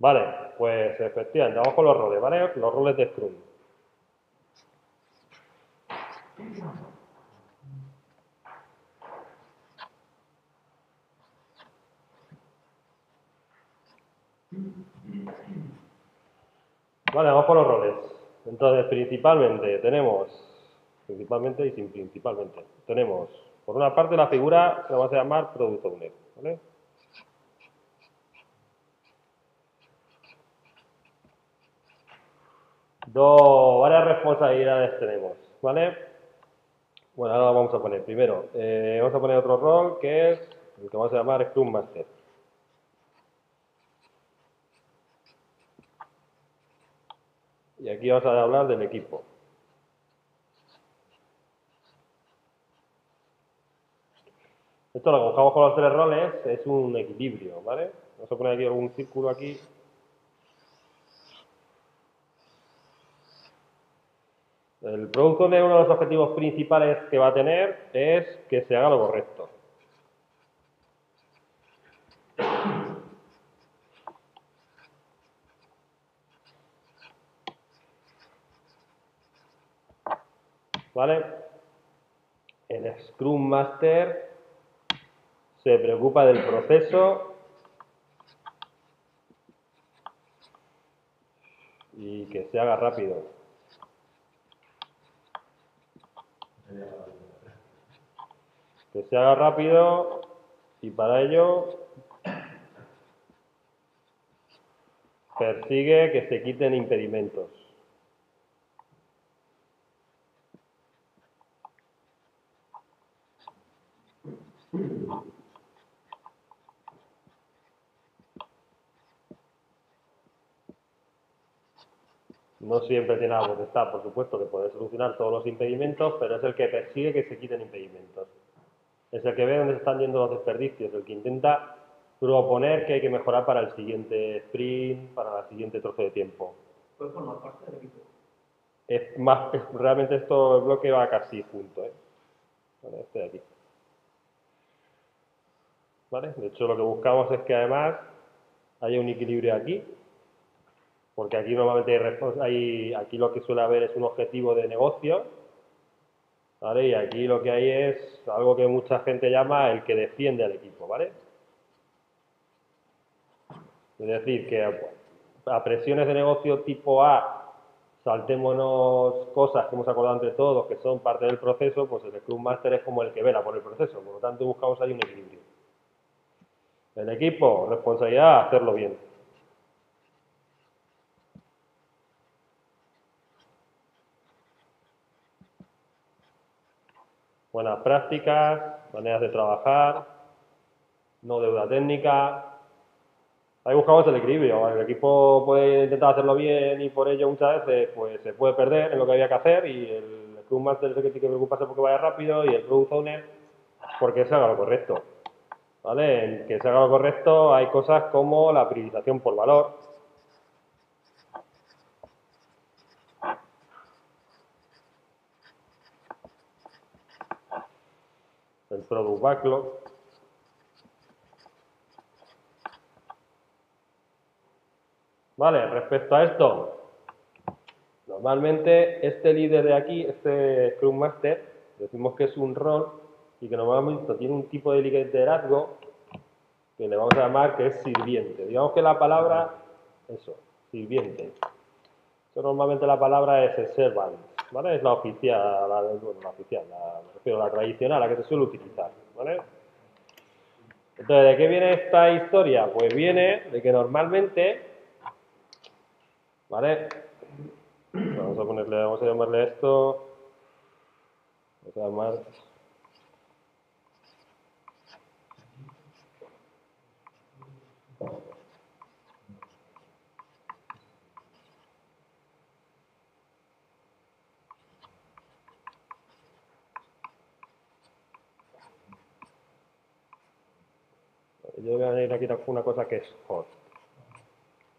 Vale, pues efectivamente, vamos con los roles, ¿vale? Los roles de Scrum. Vale, vamos con los roles. Entonces, principalmente tenemos, principalmente y sin principalmente, tenemos por una parte la figura que vamos a llamar Product Owner, ¿vale? Dos, varias responsabilidades tenemos, ¿vale? Bueno, ahora vamos a poner primero, eh, vamos a poner otro rol que es el que vamos a llamar Scrum Master. Y aquí vamos a hablar del equipo. Esto lo que buscamos con los tres roles es un equilibrio, ¿vale? Vamos a poner aquí algún círculo aquí. El producto de uno de los objetivos principales que va a tener es que se haga lo correcto. ¿Vale? El Scrum Master se preocupa del proceso y que se haga rápido. Que se haga rápido y para ello persigue que se quiten impedimentos. No siempre tiene la potestad, por supuesto, de poder solucionar todos los impedimentos, pero es el que persigue que se quiten impedimentos. Es el que ve dónde están yendo los desperdicios, el que intenta proponer que hay que mejorar para el siguiente sprint, para el siguiente trozo de tiempo. ¿Puede formar parte del equipo? Es más, es- realmente esto, el bloque va casi junto, ¿eh? Vale, este de aquí. ¿Vale? De hecho, lo que buscamos es que además haya un equilibrio aquí, porque aquí normalmente hay, aquí lo que suele haber es un objetivo de negocio, ¿vale? Y aquí lo que hay es algo que mucha gente llama el que defiende al equipo, ¿vale? Es decir, que a- a presiones de negocio tipo A saltémonos cosas que hemos acordado entre todos que son parte del proceso, pues el Scrum Master es como el que vela por el proceso, por lo tanto buscamos ahí un equilibrio. El equipo, responsabilidad, hacerlo bien. Buenas prácticas, maneras de trabajar, no deuda técnica. Ahí buscamos el equilibrio. El equipo puede intentar hacerlo bien y por ello muchas veces pues, se puede perder en lo que había que hacer y el Scrum Master es el que tiene que preocuparse porque vaya rápido y el Product Owner porque se haga lo correcto. ¿Vale? En que se haga lo correcto hay cosas como la priorización por valor. El Product Backlog. Vale, respecto a esto, normalmente este líder de aquí, este Scrum Master, decimos que es un rol y que normalmente tiene un tipo de liderazgo que le vamos a llamar que es sirviente. Digamos que la palabra, eso, sirviente. Eso normalmente la palabra es servant, Es la oficial, la, oficial, la, la tradicional, la que se suele utilizar, ¿vale? Entonces, ¿de qué viene esta historia? Pues viene de que normalmente, ¿vale? Vamos a ponerle, vamos a llamarle esto, vamos a llamar Yo voy a añadir aquí una cosa que es host,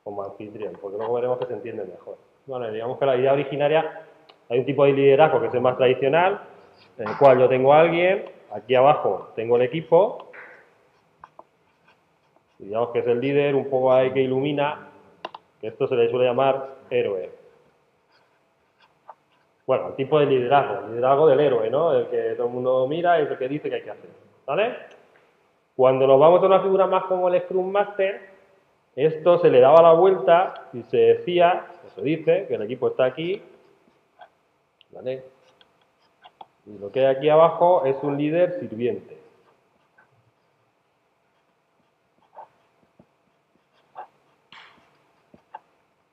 como anfitrión, porque luego veremos que se entiende mejor. Bueno, digamos que la idea originaria, hay un tipo de liderazgo que es el más tradicional, en el cual yo tengo a alguien, aquí abajo tengo el equipo, digamos que es el líder, un poco ahí que ilumina, que esto se le suele llamar héroe. Bueno, el tipo de liderazgo, liderazgo del héroe, ¿no? El que todo el mundo mira y el que dice que hay que hacer, ¿vale? Cuando nos vamos a una figura más como el Scrum Master, esto se le daba la vuelta y se decía, se dice, que el equipo está aquí, ¿vale? Y lo que hay aquí abajo es un líder sirviente.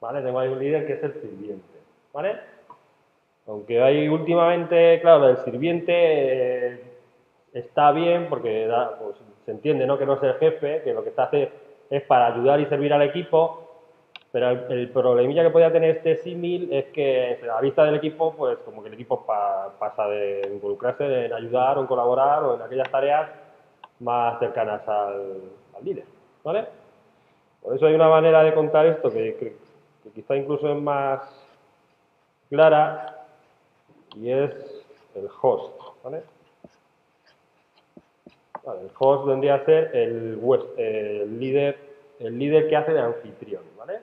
¿Vale? Tengo ahí un líder que es el sirviente. ¿Vale? Aunque hay últimamente, claro, el sirviente eh, está bien porque pues, se entiende ¿no? que no es el jefe, que lo que está haciendo es para ayudar y servir al equipo, pero el, problemilla que podía tener este símil es que a vista del equipo, pues como que el equipo pasa de involucrarse en ayudar o en colaborar o en aquellas tareas más cercanas al, líder, ¿vale? Por eso hay una manera de contar esto que quizá incluso es más clara y es el host, ¿vale? El host vendría a ser el, líder, el líder que hace de anfitrión, ¿vale?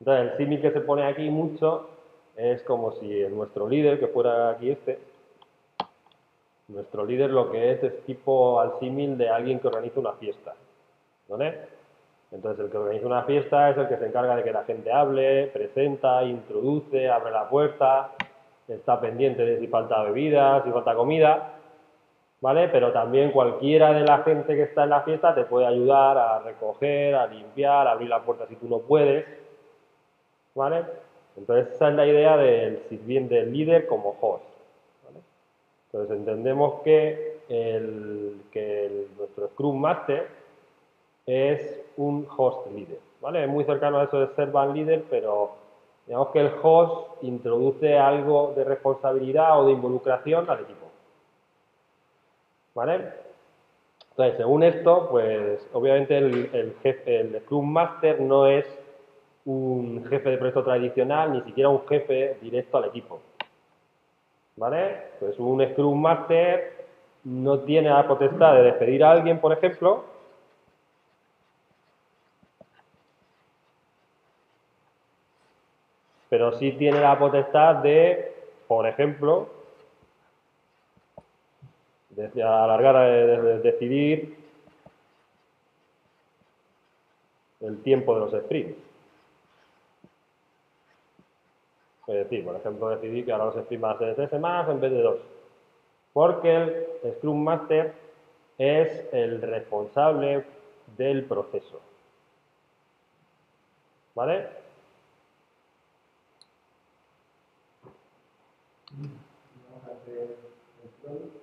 Entonces, el símil que se pone aquí mucho es como si nuestro líder, que fuera aquí este, nuestro líder lo que es es tipo al símil de alguien que organiza una fiesta. Entonces, el que organiza una fiesta es el que se encarga de que la gente hable, presenta, introduce, abre la puerta, está pendiente de si falta bebida, si falta comida, ¿vale? Pero también cualquiera de la gente que está en la fiesta te puede ayudar a recoger, a limpiar, a abrir la puerta si tú no puedes, ¿vale? Entonces esa es la idea del sirviente, del líder como host. Entonces entendemos que, el, que nuestro Scrum Master es un host líder, ¿vale? Es muy cercano a eso de ser van líder, pero digamos que el host introduce algo de responsabilidad o de involucración al equipo. ¿Vale? Entonces, según esto, pues obviamente el, jefe, el Scrum Master no es un jefe de proyecto tradicional, ni siquiera un jefe directo al equipo. ¿Vale? Pues un Scrum Master no tiene la potestad de despedir a alguien, por ejemplo, pero sí tiene la potestad de, por ejemplo, de alargar, de, decidir el tiempo de los sprints. Es decir, por ejemplo, decidir que ahora los sprints van a ser de tres semanas en vez de dos. Porque el Scrum Master es el responsable del proceso. ¿Vale? Vamos a hacer